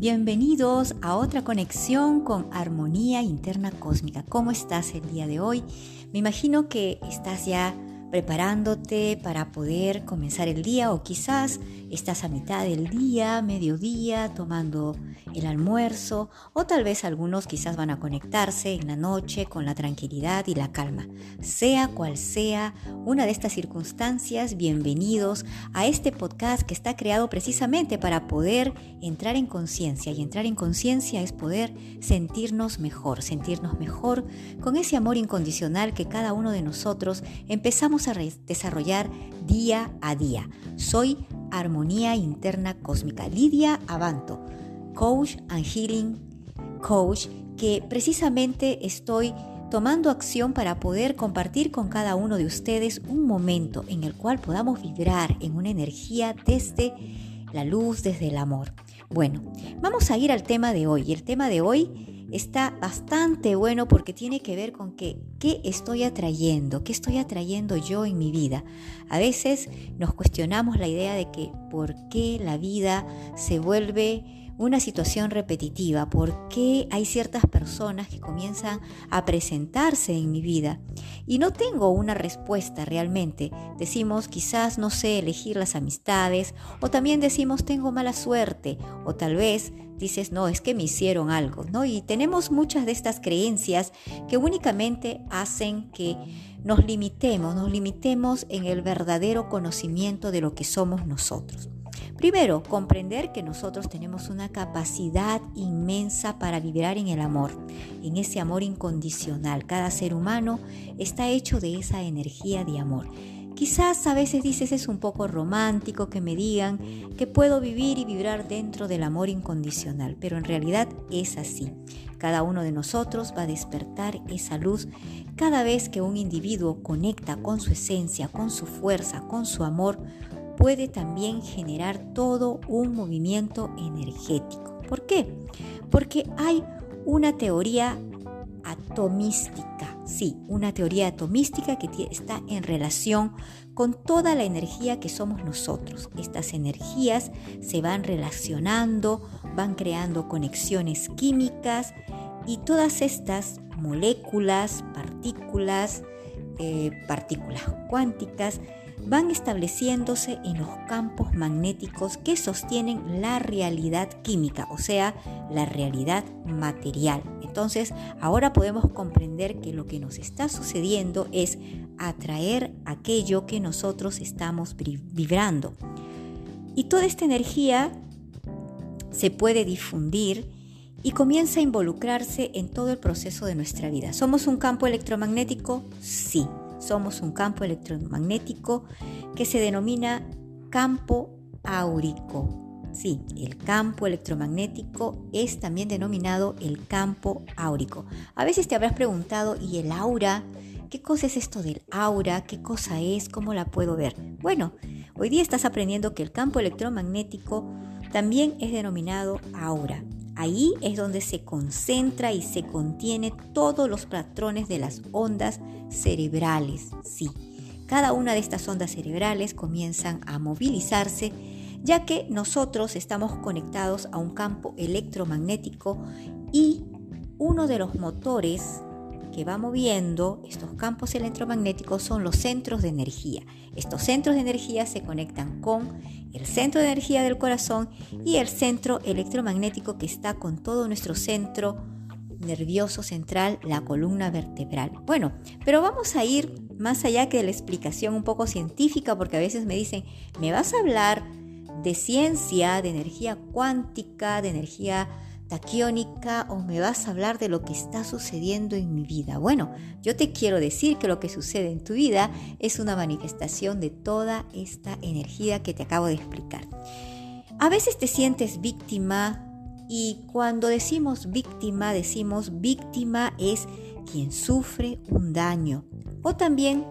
Bienvenidos a otra conexión con Armonía Interna Cósmica. ¿Cómo estás el día de hoy? Me imagino que estás ya preparándote para poder comenzar el día o quizás estás a mitad del día, mediodía, tomando el almuerzo o tal vez algunos quizás van a conectarse en la noche con la tranquilidad y la calma. Sea cual sea una de estas circunstancias, bienvenidos a este podcast que está creado precisamente para poder entrar en conciencia y entrar en conciencia es poder sentirnos mejor, sentirnos mejor con ese amor incondicional que cada uno de nosotros empezamos a desarrollar día a día. Soy Armonía Interna Cósmica, Lidia Abanto coach and healing coach que precisamente estoy tomando acción para poder compartir con cada uno de ustedes un momento en el cual podamos vibrar en una energía desde la luz, desde el amor. Bueno, vamos a ir al tema de hoy. El tema de hoy está bastante bueno porque tiene que ver con que, qué estoy atrayendo, qué estoy atrayendo yo en mi vida. A veces nos cuestionamos la idea de que por qué la vida se vuelve una situación repetitiva, por qué hay ciertas personas que comienzan a presentarse en mi vida y no tengo una respuesta realmente. Decimos quizás no sé elegir las amistades o también decimos tengo mala suerte o tal vez dices no, es que me hicieron algo, ¿no? Y tenemos muchas de estas creencias que únicamente hacen que nos limitemos, nos limitemos en el verdadero conocimiento de lo que somos nosotros. Primero, comprender que nosotros tenemos una capacidad inmensa para vibrar en el amor, en ese amor incondicional. Cada ser humano está hecho de esa energía de amor. Quizás a veces dices es un poco romántico que me digan que puedo vivir y vibrar dentro del amor incondicional, pero en realidad es así. Cada uno de nosotros va a despertar esa luz cada vez que un individuo conecta con su esencia, con su fuerza, con su amor puede también generar todo un movimiento energético. ¿Por qué? Porque hay una teoría atomística, sí, una teoría atomística que está en relación con toda la energía que somos nosotros. Estas energías se van relacionando, van creando conexiones químicas y todas estas moléculas, partículas, eh, partículas cuánticas, van estableciéndose en los campos magnéticos que sostienen la realidad química, o sea, la realidad material. Entonces, ahora podemos comprender que lo que nos está sucediendo es atraer aquello que nosotros estamos vibrando. Y toda esta energía se puede difundir y comienza a involucrarse en todo el proceso de nuestra vida. ¿Somos un campo electromagnético? Sí. Somos un campo electromagnético que se denomina campo áurico. Sí, el campo electromagnético es también denominado el campo áurico. A veces te habrás preguntado, ¿y el aura? ¿Qué cosa es esto del aura? ¿Qué cosa es? ¿Cómo la puedo ver? Bueno, hoy día estás aprendiendo que el campo electromagnético también es denominado aura. Ahí es donde se concentra y se contiene todos los patrones de las ondas cerebrales. Sí, cada una de estas ondas cerebrales comienzan a movilizarse ya que nosotros estamos conectados a un campo electromagnético y uno de los motores que va moviendo estos campos electromagnéticos son los centros de energía. Estos centros de energía se conectan con el centro de energía del corazón y el centro electromagnético que está con todo nuestro centro nervioso central, la columna vertebral. Bueno, pero vamos a ir más allá que de la explicación un poco científica, porque a veces me dicen, ¿me vas a hablar de ciencia, de energía cuántica, de energía taquiónica o me vas a hablar de lo que está sucediendo en mi vida. Bueno, yo te quiero decir que lo que sucede en tu vida es una manifestación de toda esta energía que te acabo de explicar. A veces te sientes víctima y cuando decimos víctima, decimos víctima es quien sufre un daño o también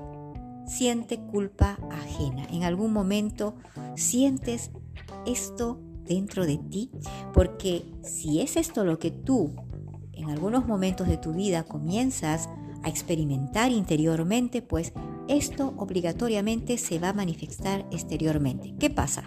siente culpa ajena. En algún momento sientes esto dentro de ti, porque si es esto lo que tú en algunos momentos de tu vida comienzas a experimentar interiormente, pues esto obligatoriamente se va a manifestar exteriormente. ¿Qué pasa?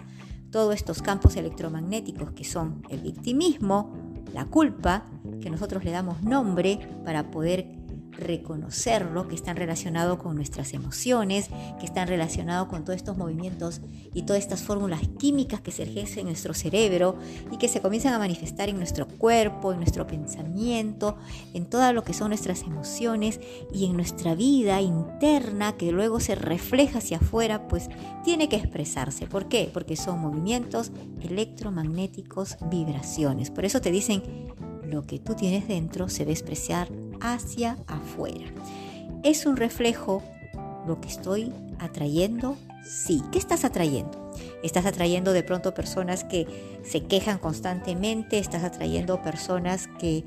Todos estos campos electromagnéticos que son el victimismo, la culpa, que nosotros le damos nombre para poder reconocerlo, que están relacionados con nuestras emociones, que están relacionados con todos estos movimientos y todas estas fórmulas químicas que se ejercen en nuestro cerebro y que se comienzan a manifestar en nuestro cuerpo, en nuestro pensamiento, en todo lo que son nuestras emociones y en nuestra vida interna que luego se refleja hacia afuera, pues tiene que expresarse. ¿Por qué? Porque son movimientos electromagnéticos, vibraciones. Por eso te dicen, lo que tú tienes dentro se va a expresar hacia afuera. ¿Es un reflejo lo que estoy atrayendo? Sí. ¿Qué estás atrayendo? Estás atrayendo de pronto personas que se quejan constantemente, estás atrayendo personas que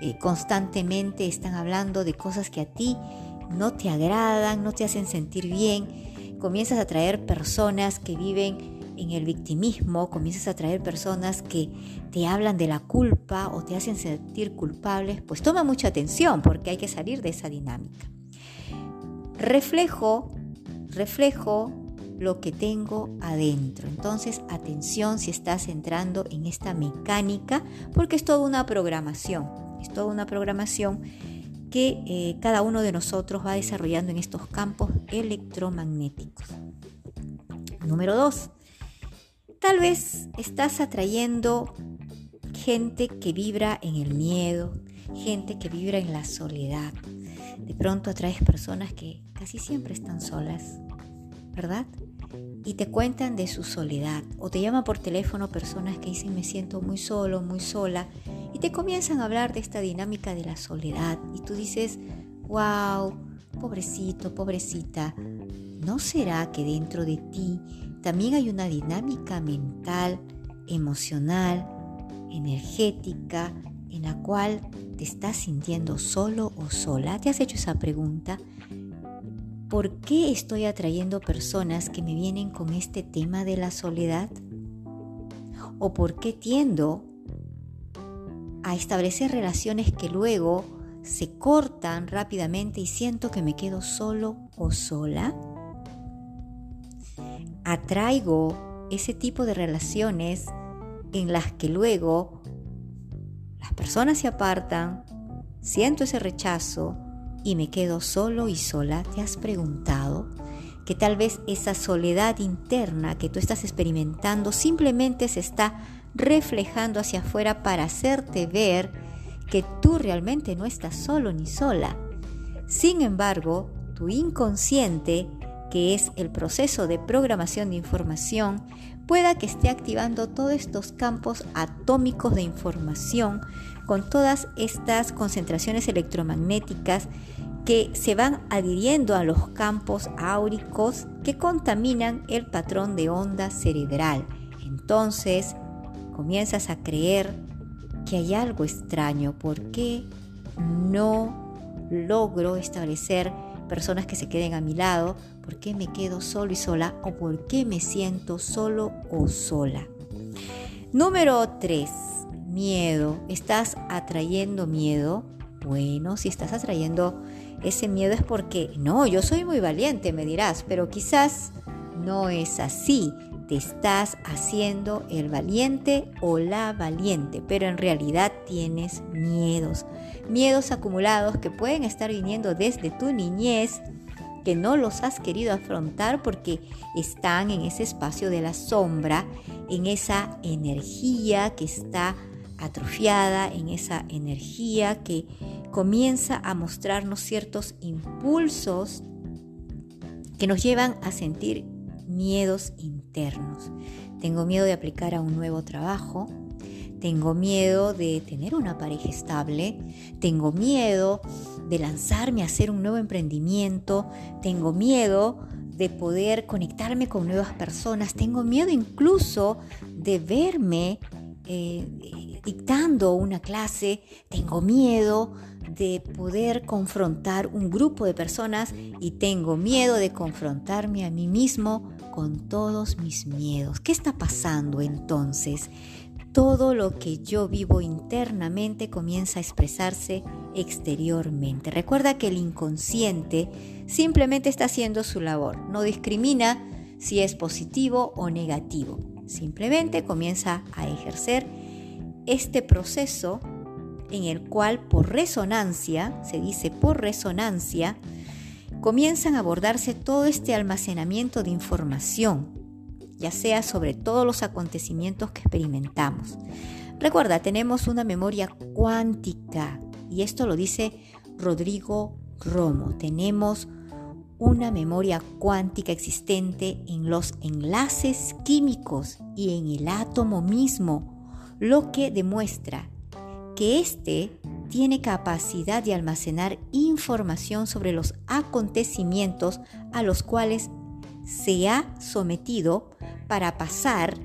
eh, constantemente están hablando de cosas que a ti no te agradan, no te hacen sentir bien. Comienzas a atraer personas que viven en el victimismo, comienzas a atraer personas que te hablan de la culpa o te hacen sentir culpables, pues toma mucha atención porque hay que salir de esa dinámica. Reflejo, reflejo lo que tengo adentro. Entonces, atención si estás entrando en esta mecánica, porque es toda una programación, es toda una programación que eh, cada uno de nosotros va desarrollando en estos campos electromagnéticos. Número dos, Tal vez estás atrayendo gente que vibra en el miedo, gente que vibra en la soledad. De pronto atraes personas que casi siempre están solas, ¿verdad? Y te cuentan de su soledad. O te llaman por teléfono personas que dicen me siento muy solo, muy sola. Y te comienzan a hablar de esta dinámica de la soledad. Y tú dices, wow, pobrecito, pobrecita. ¿No será que dentro de ti también hay una dinámica mental, emocional, energética, en la cual te estás sintiendo solo o sola? ¿Te has hecho esa pregunta? ¿Por qué estoy atrayendo personas que me vienen con este tema de la soledad? ¿O por qué tiendo a establecer relaciones que luego se cortan rápidamente y siento que me quedo solo o sola? Atraigo ese tipo de relaciones en las que luego las personas se apartan, siento ese rechazo y me quedo solo y sola, ¿te has preguntado que tal vez esa soledad interna que tú estás experimentando simplemente se está reflejando hacia afuera para hacerte ver que tú realmente no estás solo ni sola? Sin embargo, tu inconsciente que es el proceso de programación de información, pueda que esté activando todos estos campos atómicos de información con todas estas concentraciones electromagnéticas que se van adhiriendo a los campos áuricos que contaminan el patrón de onda cerebral. Entonces comienzas a creer que hay algo extraño. ¿Por qué no logro establecer personas que se queden a mi lado, por qué me quedo solo y sola o por qué me siento solo o sola. Número 3. Miedo. ¿Estás atrayendo miedo? Bueno, si estás atrayendo ese miedo es porque, no, yo soy muy valiente, me dirás, pero quizás no es así. Te estás haciendo el valiente o la valiente, pero en realidad tienes miedos. Miedos acumulados que pueden estar viniendo desde tu niñez, que no los has querido afrontar porque están en ese espacio de la sombra, en esa energía que está atrofiada, en esa energía que comienza a mostrarnos ciertos impulsos que nos llevan a sentir miedos internos. Tengo miedo de aplicar a un nuevo trabajo. tengo miedo de tener una pareja estable, tengo miedo de lanzarme a hacer un nuevo emprendimiento, tengo miedo de poder conectarme con nuevas personas, tengo miedo incluso de verme eh, dictando una clase, tengo miedo de poder confrontar un grupo de personas y tengo miedo de confrontarme a mí mismo con todos mis miedos. ¿Qué está pasando entonces? Todo lo que yo vivo internamente comienza a expresarse exteriormente. Recuerda que el inconsciente simplemente está haciendo su labor, no discrimina si es positivo o negativo, simplemente comienza a ejercer este proceso en el cual por resonancia, se dice por resonancia, comienzan a abordarse todo este almacenamiento de información, ya sea sobre todos los acontecimientos que experimentamos. Recuerda, tenemos una memoria cuántica y esto lo dice Rodrigo Romo. Tenemos una memoria cuántica existente en los enlaces químicos y en el átomo mismo, lo que demuestra que éste tiene capacidad de almacenar información sobre los acontecimientos a los cuales se ha sometido para pasar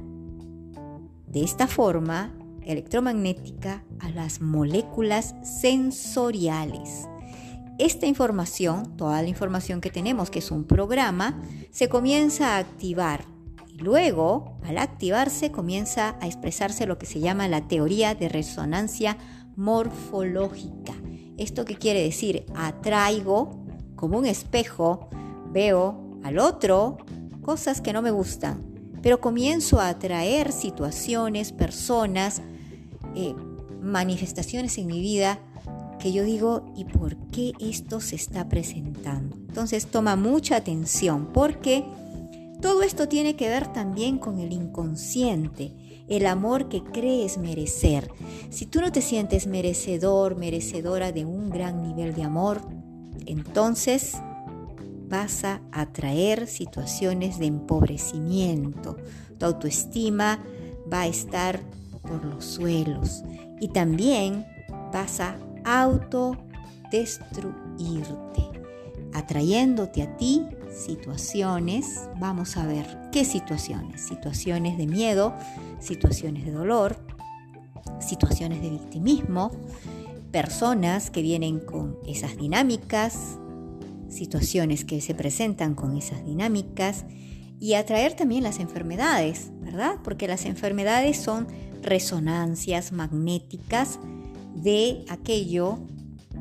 de esta forma electromagnética a las moléculas sensoriales. Esta información, toda la información que tenemos, que es un programa, se comienza a activar y luego, al activarse, comienza a expresarse lo que se llama la teoría de resonancia morfológica. ¿Esto qué quiere decir? Atraigo como un espejo, veo al otro cosas que no me gustan, pero comienzo a atraer situaciones, personas, eh, manifestaciones en mi vida que yo digo, ¿y por qué esto se está presentando? Entonces toma mucha atención porque todo esto tiene que ver también con el inconsciente el amor que crees merecer. Si tú no te sientes merecedor, merecedora de un gran nivel de amor, entonces vas a atraer situaciones de empobrecimiento. Tu autoestima va a estar por los suelos y también vas a autodestruirte, atrayéndote a ti situaciones, vamos a ver qué situaciones, situaciones de miedo, situaciones de dolor, situaciones de victimismo, personas que vienen con esas dinámicas, situaciones que se presentan con esas dinámicas y atraer también las enfermedades, ¿verdad? Porque las enfermedades son resonancias magnéticas de aquello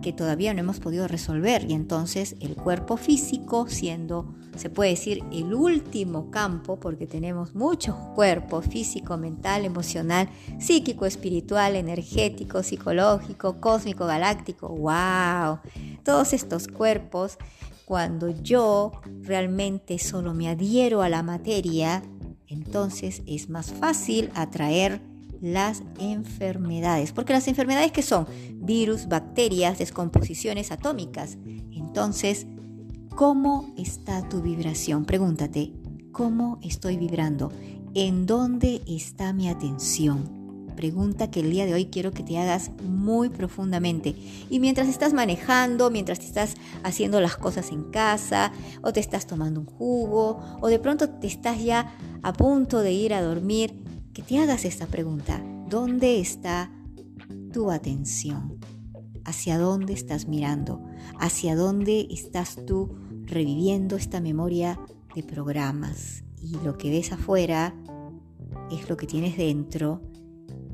que todavía no hemos podido resolver. Y entonces el cuerpo físico siendo, se puede decir, el último campo, porque tenemos muchos cuerpos, físico, mental, emocional, psíquico, espiritual, energético, psicológico, cósmico, galáctico, wow, todos estos cuerpos, cuando yo realmente solo me adhiero a la materia, entonces es más fácil atraer las enfermedades. Porque las enfermedades que son virus, bacterias, descomposiciones atómicas. Entonces, ¿cómo está tu vibración? Pregúntate, ¿cómo estoy vibrando? ¿En dónde está mi atención? Pregunta que el día de hoy quiero que te hagas muy profundamente. Y mientras estás manejando, mientras te estás haciendo las cosas en casa, o te estás tomando un jugo, o de pronto te estás ya a punto de ir a dormir, que te hagas esta pregunta. ¿Dónde está tu atención? ¿Hacia dónde estás mirando? ¿Hacia dónde estás tú reviviendo esta memoria de programas? Y lo que ves afuera es lo que tienes dentro.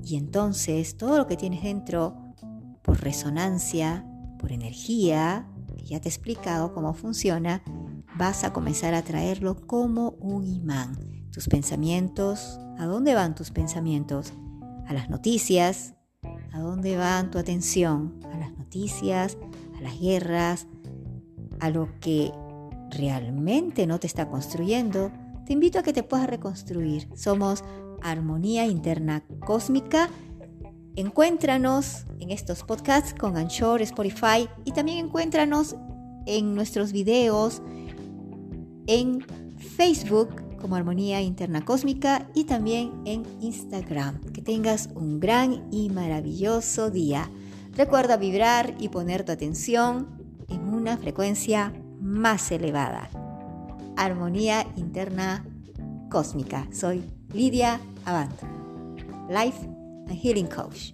Y entonces todo lo que tienes dentro, por resonancia, por energía, que ya te he explicado cómo funciona, vas a comenzar a traerlo como un imán. Tus pensamientos, ¿a dónde van tus pensamientos? A las noticias, ¿a dónde van tu atención? A las noticias, a las guerras, a lo que realmente no te está construyendo. Te invito a que te puedas reconstruir. Somos Armonía Interna Cósmica. Encuéntranos en estos podcasts con Anchor, Spotify y también encuéntranos en nuestros videos en Facebook como Armonía Interna Cósmica y también en Instagram. Que tengas un gran y maravilloso día. Recuerda vibrar y poner tu atención en una frecuencia más elevada. Armonía Interna Cósmica. Soy Lidia Avant, Life and Healing Coach.